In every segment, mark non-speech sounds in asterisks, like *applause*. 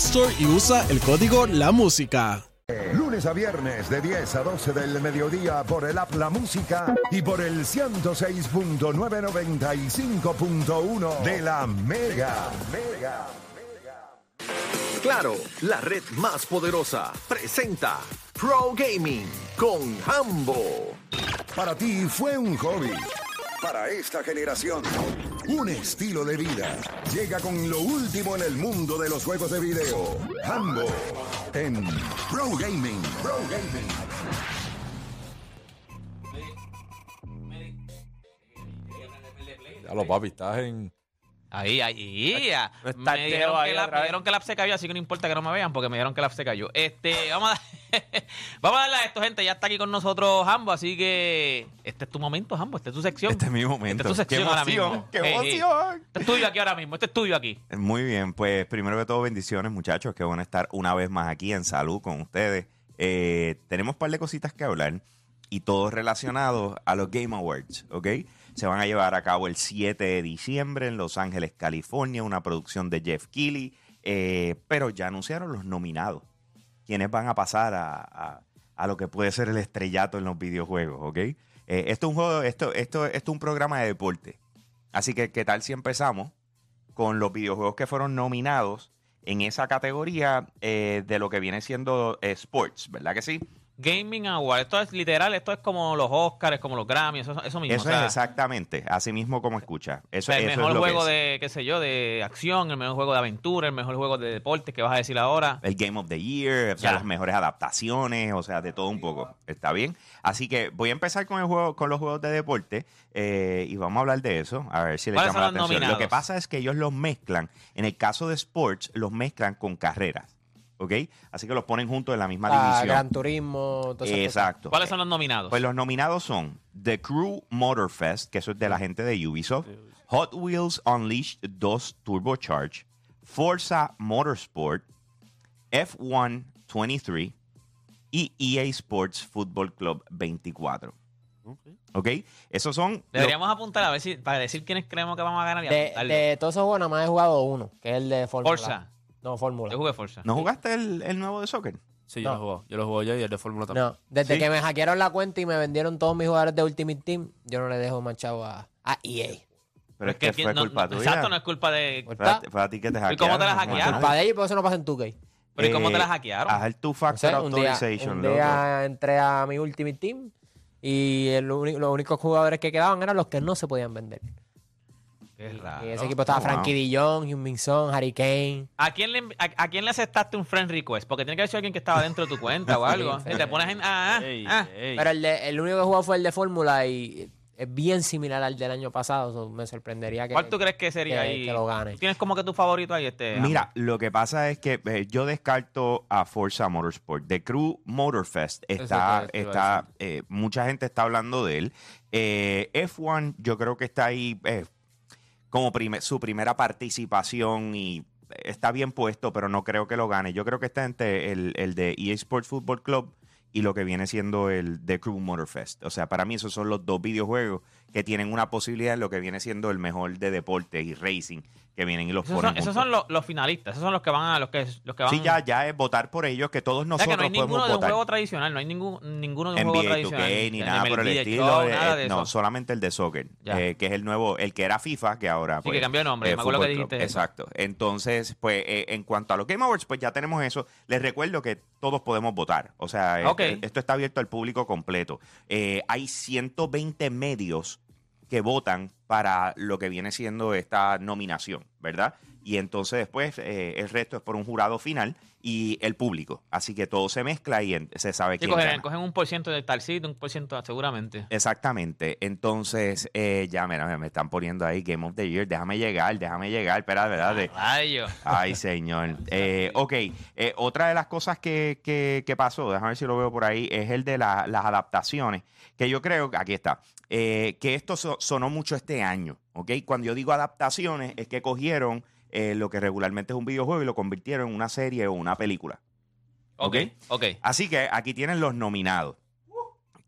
Store y usa el código La Música. Lunes a viernes de 10 a 12 del mediodía por el app La Música y por el 106.995.1 de la Mega. Mega. Claro, la red más poderosa presenta Pro Gaming con Hambo. Para ti fue un hobby. Para esta generación, un estilo de vida. Llega con lo último en el mundo de los juegos de video. Hambo en Pro Gaming. Pro Gaming. A los papi, estás en. Ahí, ahí. no está me, dijeron ahí que la, me dijeron que la app se cayó, así que no importa que no me vean porque me dijeron que la app se cayó. Este, *laughs* vamos a, *laughs* vamos a darle a esto, gente. Ya está aquí con nosotros Jambo, así que este es tu momento, Jambo. Esta es tu sección. Este es mi momento. Esta es tu ¡Qué sección ahora emoción! mismo. ¡Qué ey. emoción! Este es tuyo aquí ahora mismo. Este es tuyo aquí. Muy bien, pues primero que todo, bendiciones, muchachos. Qué bueno estar una vez más aquí en salud con ustedes. Eh, tenemos un par de cositas que hablar y todo relacionado a los Game Awards, ¿ok? Se van a llevar a cabo el 7 de diciembre en Los Ángeles, California, una producción de Jeff Keighley, eh, pero ya anunciaron los nominados, quienes van a pasar a, a- lo que puede ser el estrellato en los videojuegos, ¿ok? Eh, esto es un juego, esto, esto, esto es un programa de deporte. Así que, ¿qué tal si empezamos con los videojuegos que fueron nominados en esa categoría eh, de lo que viene siendo sports, ¿verdad que sí? Gaming Award. Esto es literal, esto es como los Oscars, como los Grammys, eso, eso mismo. Eso o sea, es exactamente, así mismo como escucha. Eso, o sea, el eso mejor es lo que juego es. de, qué sé yo, de acción, el mejor juego de aventura, el mejor juego de deporte que vas a decir ahora. El Game of the Year, o sea, Ya. las mejores adaptaciones, o sea, de todo un poco. ¿Está bien? Así que voy a empezar con el juego, con los juegos de deporte eh, y vamos a hablar de eso, a ver si le ¿Cuáles llama la atención. Lo que pasa es que ellos los mezclan, en el caso de sports, los mezclan con carreras, ¿ok? Así que los ponen juntos en la misma Ah, división. Gran Turismo. Exacto. ¿Cuáles son los nominados? Pues los nominados son The Crew Motor Fest, que eso es de la gente de Ubisoft, Hot Wheels Unleashed 2 Turbocharge, Forza Motorsport, F1 23 y EA Sports Football Club 24. ¿Ok? Esos son... Deberíamos apuntar a ver si, para decir quiénes creemos que vamos a ganar y De, de todos esos juegos, nada más he jugado uno, que es el de Fórmula. Forza. No, Fórmula. Yo jugué Forza. ¿No jugaste el, el nuevo de soccer? Sí, yo No. lo juego. Yo lo juego yo y el de Fórmula también. No, desde Sí. que me hackearon la cuenta y me vendieron todos mis jugadores de Ultimate Team, yo no le dejo manchado a, a EA. Pero es que fue no- culpa no- tuya. Exacto, no es culpa de... Fue a, está. fue a ti que te ¿Y hackearon. cómo te la no hackearon? Culpa de ellos y por eso no pasa en 2K. Pero ¿y cómo te la Eh, hackearon? Haz el Two No sé, Factor un día, Authorization, un loco. día entré a mi Ultimate Team y el uni- los únicos jugadores que quedaban eran los que no se podían vender. Qué raro. Y ese equipo estaba Oh, wow. Frankie Dillon, Son, Harry Kane. ¿A quién, le, a, a quién le aceptaste un friend request? Porque tiene que haber sido alguien que estaba dentro de tu cuenta o *laughs* algo. Y te pones en... Ah, ah, Ey, ah. ey. Pero el, de- el único que jugó fue el de Fórmula y es bien similar al del año pasado. so me sorprendería que, ¿Cuál tú crees que sería que- ahí? que lo gane. ¿Tú ¿Tienes como que tu favorito ahí? Este, Mira, lo que pasa es que eh, yo descarto a Forza Motorsport. The Crew Motorfest está, Eso te- te iba a está eh, mucha gente está hablando de él. Eh, F1 yo creo que está ahí eh, como su primera participación y está bien puesto, pero no creo que lo gane. Yo creo que está entre el, el de EA Sports Football Club y lo que viene siendo el The Crew Motorfest. O sea, para mí esos son los dos videojuegos que tienen una posibilidad en lo que viene siendo el mejor de deporte y racing que vienen y los Esos ponen son, esos son los, los finalistas, esos son los que van a los que, los que van. Sí, ya, ya es votar por ellos, que todos O sea nosotros que no hay ninguno de un juego tradicional, no hay ningún, ninguno de un juego NBA, 2K, tradicional. ni de nada por el estilo. Show, eh, no, solamente el de soccer, eh, que es el nuevo, el que era FIFA, que ahora. Sí, que cambió de nombre, eh, me acuerdo que Club. dijiste. Exacto. Entonces, pues, en cuanto a los Game Awards, pues ya tenemos eso. Les recuerdo que todos podemos votar. O sea, esto está abierto al público completo. Hay 120 medios que votan para lo que viene siendo esta nominación, ¿verdad? Y entonces después eh, el resto es por un jurado final y el público. Así que todo se mezcla y en- se sabe Sí, quién cogen, gana. cogen un por ciento de tal sitio, un por ciento seguramente. Exactamente. Entonces, eh, ya, mira, me están poniendo ahí Game of the Year. Déjame llegar, déjame llegar. Espera, ¿verdad? De- Rayo. Ay, señor. *laughs* Eh, ok, eh, otra de las cosas que, que- que pasó, déjame ver si lo veo por ahí, es el de la- las adaptaciones, que yo creo, aquí está, eh, que esto so- sonó mucho este año, ¿ok? Cuando yo digo adaptaciones, es que cogieron eh, lo que regularmente es un videojuego y lo convirtieron en una serie o una película. Ok, ok. Así que aquí tienen los nominados.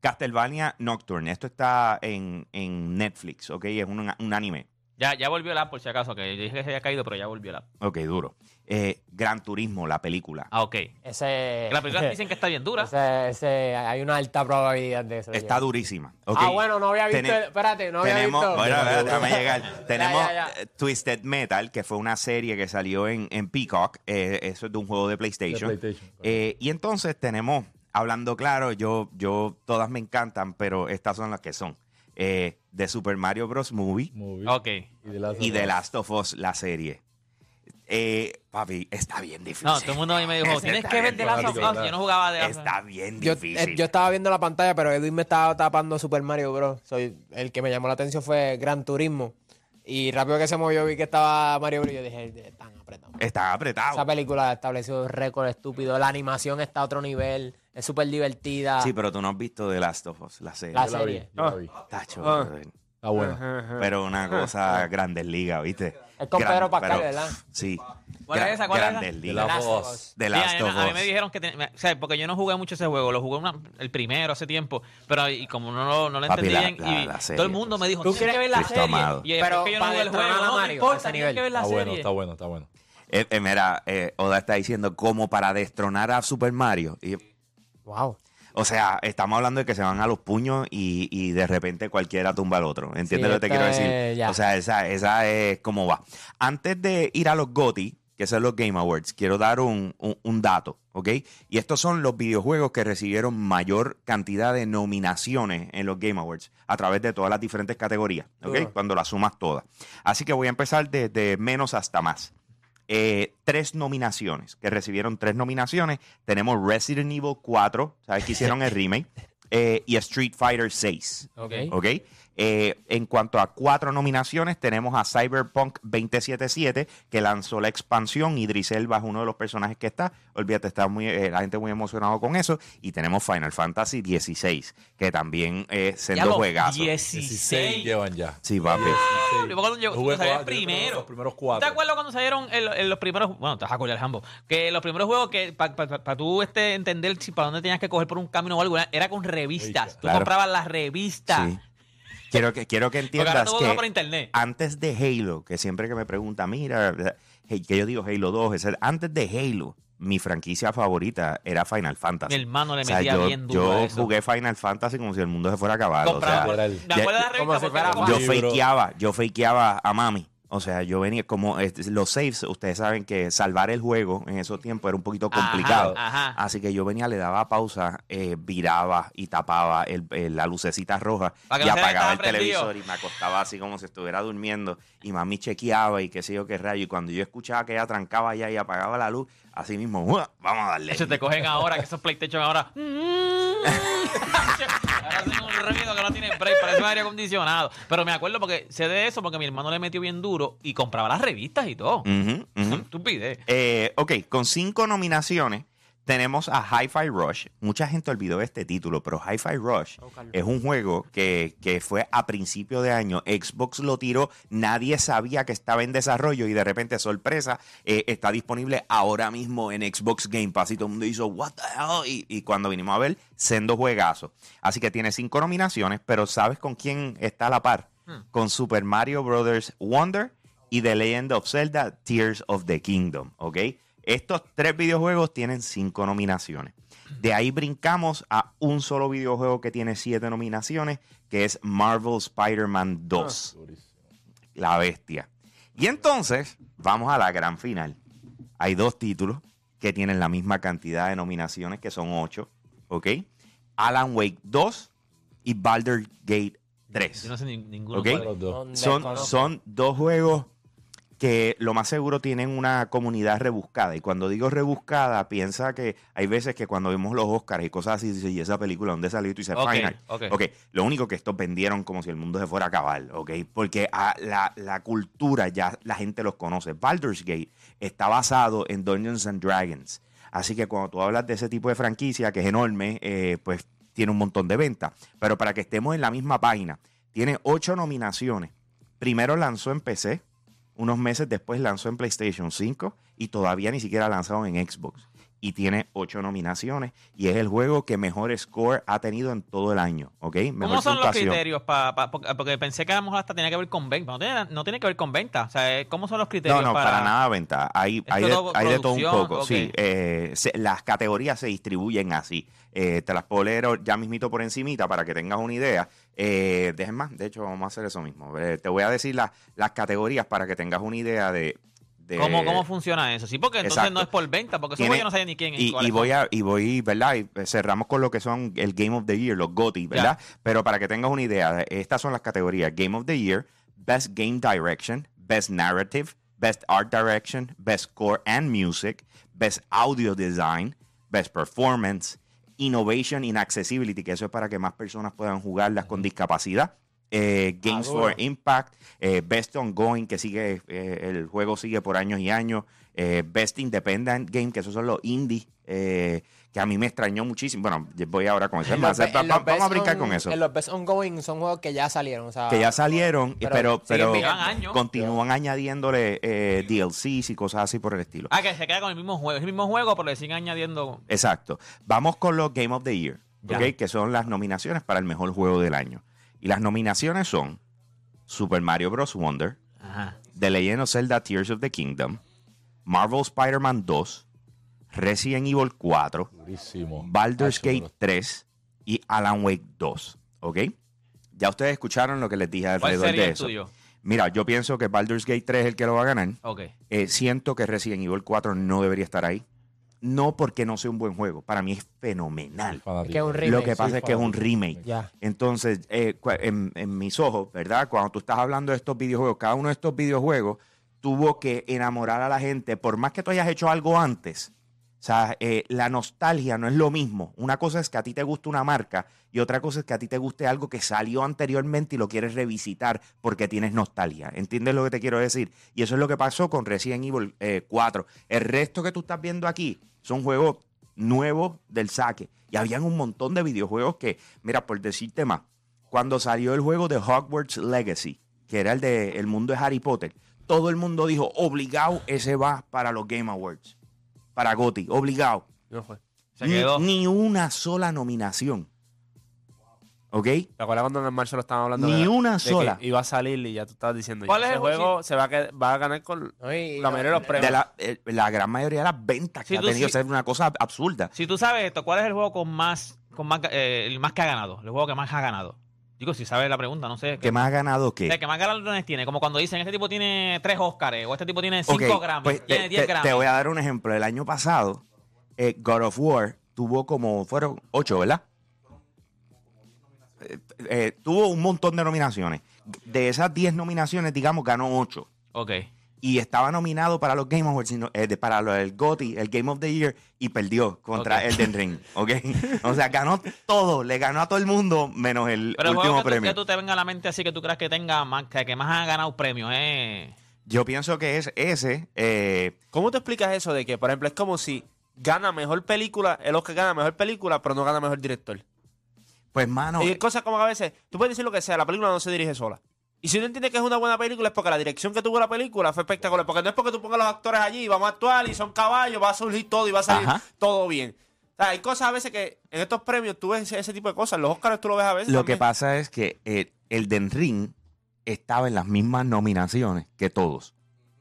Castlevania Nocturne, esto está en, en Netflix, ¿ok? Es un, un anime. Ya, ya volvió el app por si acaso, que yo dije que se había caído, pero ya volvió el app. Ok, duro. Eh, Gran Turismo, la película. Ah, ok. Ese, La película *laughs* dicen que está bien dura. ese, ese- hay una alta probabilidad de eso. Está durísima. Ah, bueno, no había visto. Espérate, no había tenemos, visto. bueno, déjame llegar. *laughs* Tenemos ya, ya. eh, Twisted Metal, que fue una serie que salió en, en Peacock. eh, eso es de un juego de PlayStation. De PlayStation. Eh, y entonces tenemos, hablando claro, yo, yo todas me encantan, pero estas son las que son. Eh, de Super Mario Bros. Movie Movie. Ok. Y de Last y of The Us. Last of Us, la serie. Eh, papi, está bien difícil. No, todo el mundo a mí me dijo, tienes que ver bien de la fanático, Us. Yo no jugaba de la Está bien Yo, difícil. eh, yo estaba viendo la pantalla, pero Edwin me estaba tapando Super Mario Bros. Soy, el que me llamó la atención fue Gran Turismo. Y rápido que se movió vi que estaba Mario Bros. y Yo dije, están apretados. Está apretado. Esa película estableció un récord estúpido. La animación está a otro nivel. Es súper divertida. Sí, pero tú no has visto The Last of Us, la serie. La Yo la vi, serie. yo la vi. Tacho, Ah. brother. Está buena. Pero una cosa Grandes Ligas, ¿viste? Es con Pedro Pascal, ¿verdad? Sí. ¿Cuál es esa? ¿Cuál es esa? Grandes The Ligas. Last Last of Us. Sí, Last a, mí, of a mí Us. me dijeron que... ten- o sea, porque yo no jugué mucho ese juego. Lo jugué una- el primero hace tiempo. Pero y como no, lo- no lo Papi, entendí la- bien, la- y la serie, todo el mundo me dijo, ¿Tú tienes que ver la Cristo serie. amado. Y Pero que yo no para jugué el destronar juego, a no Mario, a importa, tienes nivel. que ver la Está serie. bueno, está bueno, está bueno. Eh, eh, mira, eh, Oda está diciendo como para destronar a Super Mario. Y, Wow. o sea, estamos hablando de que se van a los puños y, y de repente cualquiera tumba al otro. ¿Entiendes Sí, lo que te quiero decir? es-. O sea, esa, esa es como va. Antes de ir a los GOTY, que son los Game Awards, quiero dar un, un- un dato, ¿ok? Y estos son los videojuegos que recibieron mayor cantidad de nominaciones en los Game Awards a través de todas las diferentes categorías, ¿ok? Cuando las sumas todas. Así que voy a empezar desde menos hasta más. Eh, tres nominaciones, que recibieron tres nominaciones. Tenemos Resident Evil 4, ¿sabes que hicieron el *laughs* remake? Eh, y Street Fighter 6. Ok. ¿Ok? Eh, en cuanto a cuatro nominaciones, tenemos a Cyberpunk 2077, que lanzó la expansión. Idris Elba es uno de los personajes que está. Olvídate, está muy, eh, la gente muy emocionado con eso. Y tenemos Final Fantasy 16, que también eh, siendo los juegazos. 16. llevan ya. Sí, papi. Yo acuerdo yo- Jugué cuatro, yo creo que primero. Los primeros ¿Te cuatro. acuerdas cuando salieron los primeros, bueno, te vas a acordar, Jambo, que los primeros juegos que para tú este, entender si para dónde tenías que coger por un camino o algo, era- con revistas. Tú Claro. comprabas las revistas. Sí. Quiero que, quiero que entiendas que por internet. antes de Halo, que siempre que me pregunta, mira, hey, que yo digo Halo 2, es el- antes de Halo, mi franquicia favorita era Final Fantasy. Mi hermano le O sea, metía yo, bien duro yo eso. jugué Final Fantasy como si el mundo se fuera a acabar. o yo fakeaba, yo fakeaba a mami. O sea, yo venía como este, los saves, ustedes saben que salvar el juego en esos tiempos era un poquito complicado. ajá. Así que yo venía, le daba pausa, eh, viraba y tapaba el- el- la lucecita roja y no apagaba el prendido. televisor y me acostaba así como si estuviera durmiendo y mami chequeaba y qué sé yo qué rayo. Y cuando yo escuchaba que ella trancaba ya y apagaba la luz, así mismo, ¡uah! vamos a darle. Se te cogen ahora, que esos PlayStation ahora *laughs* *laughs* no tiene break, parece un aire acondicionado. Pero me acuerdo porque sé de eso porque mi hermano le metió bien duro y compraba las revistas y todo. Ujú, ujú. Estupidez. Eh, ok, con cinco nominaciones tenemos a Hi-Fi Rush. Mucha gente olvidó este título, pero Hi-Fi Rush es un juego que, que fue a principio de año. Xbox lo tiró, nadie sabía que estaba en desarrollo y de repente, sorpresa, eh, está disponible ahora mismo en Xbox Game Pass. Y todo el mundo hizo, ¿What the hell? Y, y cuando vinimos a ver, sendo juegazo. Así que tiene cinco nominaciones, pero ¿sabes con quién está a la par? Con Super Mario Brothers Wonder y The Legend of Zelda Tears of the Kingdom, ¿ok? Estos tres videojuegos tienen cinco nominaciones. De ahí brincamos a un solo videojuego que tiene siete nominaciones, que es Marvel Spider-Man 2, Durísimo. La Bestia. Y entonces, vamos a la gran final. Hay dos títulos que tienen la misma cantidad de nominaciones, que son ocho, ¿ok? Alan Wake 2 y Baldur's Gate 3. Yo no sé ni- ninguno. Ok. cuál es. Los dos. Son son dos juegos que lo más seguro tienen una comunidad rebuscada. Y cuando digo rebuscada, piensa que hay veces que cuando vemos los Oscars y cosas así, dices, ¿y esa película dónde salió? Y tú dices, Final. ok. ok, lo único que estos vendieron como si el mundo se fuera a acabar, ¿ok? Porque a la, la cultura ya la gente los conoce. Baldur's Gate está basado en Dungeons and Dragons. Así que cuando tú hablas de ese tipo de franquicia, que es enorme, eh, pues tiene un montón de ventas. Pero para que estemos en la misma página, tiene ocho nominaciones. Primero lanzó en PC, unos meses después lanzó en PlayStation 5 y todavía ni siquiera ha lanzado en Xbox. Y tiene ocho nominaciones y es el juego que mejor score ha tenido en todo el año, ¿ok? ¿Cómo son los criterios? pa- pa- porque, pensé que a lo mejor hasta tenía que ver con venta. No tiene, no tiene que ver con venta. O sea, ¿cómo son los criterios No, no, para, nada venta. Hay, ¿Es hay, de, todo hay de todo un poco. Sí, Eh, se- las categorías se distribuyen así. Eh, te las puedo leer ya mismito por encimita para que tengas una idea. Eh, dejen más, de hecho vamos a hacer eso mismo. Eh, te voy a decir las las categorías para que tengas una idea de... de- ¿Cómo, ¿Cómo funciona eso? Sí, porque entonces Exacto. no es por venta, porque eso yo no sabía ni quién es. y, y voy son. a, y voy, ¿verdad? Y eh, cerramos con lo que son el Game of the Year, los GOTY, ¿verdad? Pero para que tengas una idea, estas son las categorías. Game of the Year, Best Game Direction, Best Narrative, Best Art Direction, Best Score and Music, Best Audio Design, Best Performance, Innovation in Accessibility, que eso es para que más personas puedan jugarlas con discapacidad. eh, Games Ah, for Impact, eh, Best Ongoing, que sigue, eh, el juego sigue por años y años, eh, Best Independent Game, que esos son los indie, eh, que a mí me extrañó muchísimo. Bueno, voy ahora con eso. Vamos a brincar on- con eso. En los best ongoing son juegos que ya salieron. O sea, Que ya salieron, pero pero, años. continúan añadiéndole eh, DLCs y cosas así por el estilo. Ah, que se queda con el mismo juego. Es el mismo juego, pero le siguen añadiendo. Exacto. Vamos con los Game of the Year, Ya. ¿ok? que son las nominaciones para el mejor juego del año. Y las nominaciones son Super Mario Bros. Wonder, Ajá. The Legend of Zelda Tears of the Kingdom, Marvel Spider-Man 2, Resident Evil 4, Durísimo. Baldur's Gate pero- 3 y Alan Wake 2. ¿Ok? Ya ustedes escucharon lo que les dije ¿Cuál alrededor sería de el eso. tuyo? Mira, yo pienso que Baldur's Gate 3 es el que lo va a ganar. Ok. Eh, siento que Resident Evil 4 no debería estar ahí. No porque no sea un buen juego. Para mí es fenomenal. Es que es un remake. Lo que pasa es que es un remake. Ya. Entonces, eh, en, en mis ojos, ¿verdad? Cuando tú estás hablando de estos videojuegos, cada uno de estos videojuegos tuvo que enamorar a la gente, por más que tú hayas hecho algo antes. O sea, eh, la nostalgia no es lo mismo. Una cosa es que a ti te guste una marca y otra cosa es que a ti te guste algo que salió anteriormente y lo quieres revisitar porque tienes nostalgia. ¿Entiendes lo que te quiero decir? Y eso es lo que pasó con Resident Evil eh, 4. El resto que tú estás viendo aquí son juegos nuevos del saque. Y habían un montón de videojuegos que, mira, por decirte más, cuando salió el juego de Hogwarts Legacy, que era el de El mundo de Harry Potter, todo el mundo dijo, obligado, ese va para los Game Awards, para GOTY, obligado. No fue. Se Ni- quedó. Ni, una sola nominación. ¿Ok? ¿Te acuerdas cuando en el marzo lo estaban hablando? Ni de- una de que sola. Iba a salir y ya tú estabas diciendo. ¿Cuál es el juego? Se va a, va a ganar con la mayoría de los premios. De la, eh, la gran mayoría de las ventas que ha tú tenido sí- ser una cosa absurda. Si tú sabes esto, ¿cuál es el juego con más, con más, eh, el más que ha ganado? El juego que más ha ganado. Digo, si sabes la pregunta, no sé. ¿Qué más ha ganado O sea, que más galardones tiene, como cuando dicen, este tipo tiene tres Oscars, o este tipo tiene cinco Ok, Grammys, pues tiene te, 10 te- te voy a dar un ejemplo. El año pasado, eh, God of War tuvo como, fueron ocho, ¿verdad? Eh, eh, tuvo un montón de nominaciones. De esas 10 nominaciones, digamos, ganó 8. Ok. Y estaba nominado para los Game Awards, sino, eh, de- para lo- el GOTY, el Game of the Year, y perdió contra Ok. Elden Ring. ¿Ok? *laughs* o sea, ganó todo, le ganó a todo el mundo, menos el Pero último juego que tú, premio. que tú te venga a la mente así que tú creas que tenga más, que, que más ha ganado premios, eh. Yo pienso que es ese. eh, ¿Cómo te explicas eso de que, por ejemplo, es como si gana mejor película, el Oscar gana mejor película, pero no gana mejor director? pues, mano, Y cosas como que a veces, tú puedes decir lo que sea, la película no se dirige sola. Y si tú entiendes que es una buena película es porque la dirección que tuvo la película fue espectacular. Porque no es porque tú pongas los actores allí y vamos a actuar y son caballos, va a surgir todo y va a salir Ajá. todo bien. O sea, hay cosas a veces que en estos premios tú ves ese, ese tipo de cosas. Los Oscars tú lo ves a veces. Lo que pasa es que eh, el Den Ring estaba en las mismas nominaciones que todos.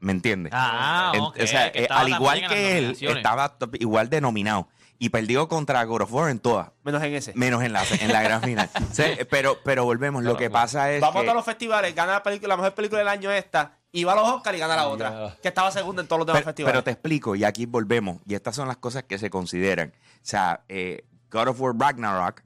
¿Me entiendes? Ah, En- ok, o sea, eh, al igual que él, estaba igual de nominado. Y perdió contra God of War en todas, Menos en ese. menos en la, en la gran final. *laughs* Sea, pero, pero volvemos, lo que pasa es Vamos a que... todos los festivales, gana la, película, la mejor película del año esta, y va a los Oscars y gana la otra. Ya. Que estaba segunda en todos los demás pero, festivales. pero te explico, y aquí volvemos. Y estas son las cosas que se consideran. O sea, eh, God of War Ragnarok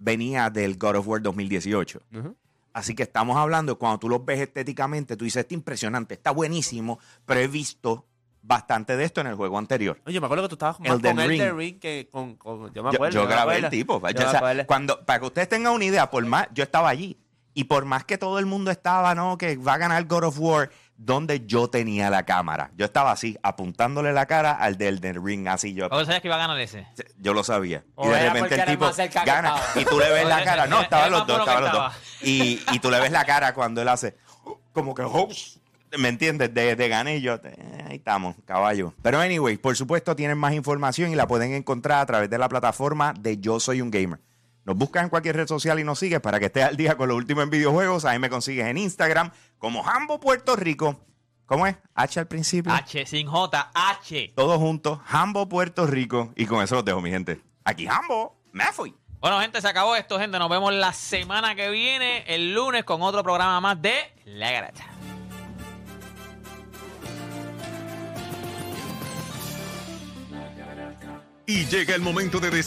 venía del God of War 2018. Ujú. Así que estamos hablando, cuando tú los ves estéticamente, tú dices, está impresionante, está buenísimo, pero he visto bastante de esto en el juego anterior. Oye, me acuerdo que tú estabas más Elden con Ring. Elden Ring que con, con- yo me acuerdo. yo me grabé el tipo. Yo o sea, cuando, para que ustedes tengan una idea, por más, yo estaba allí. Y por más que todo el mundo estaba, ¿no? Que va a ganar God of War, donde yo tenía la cámara. Yo estaba así, apuntándole la cara al del Elden Ring, así yo. ¿Cómo sabías que iba a ganar ese? Yo lo sabía. O y de repente el tipo gana. Y tú le ves *laughs* la cara. No, estaban los dos, estaban los dos. Y, y tú le ves la cara cuando él hace como que host. ¿Me entiendes? De, de gané y yo. eh, ahí estamos, caballo. Pero anyway, por supuesto tienen más información y la pueden encontrar a través de la plataforma de Yo Soy un Gamer. Nos buscas en cualquier red social y nos sigues para que estés al día con lo último en videojuegos. Ahí me consigues en Instagram como Jambo Puerto Rico. ¿Cómo es? H al principio. H, sin J, H. Todos juntos, Jambo Puerto Rico. Y con eso los dejo, mi gente. Aquí Jambo, me fui. Bueno, gente, se acabó esto, gente. Nos vemos la semana que viene, el lunes, con otro programa más de La Garata. Y llega el momento de.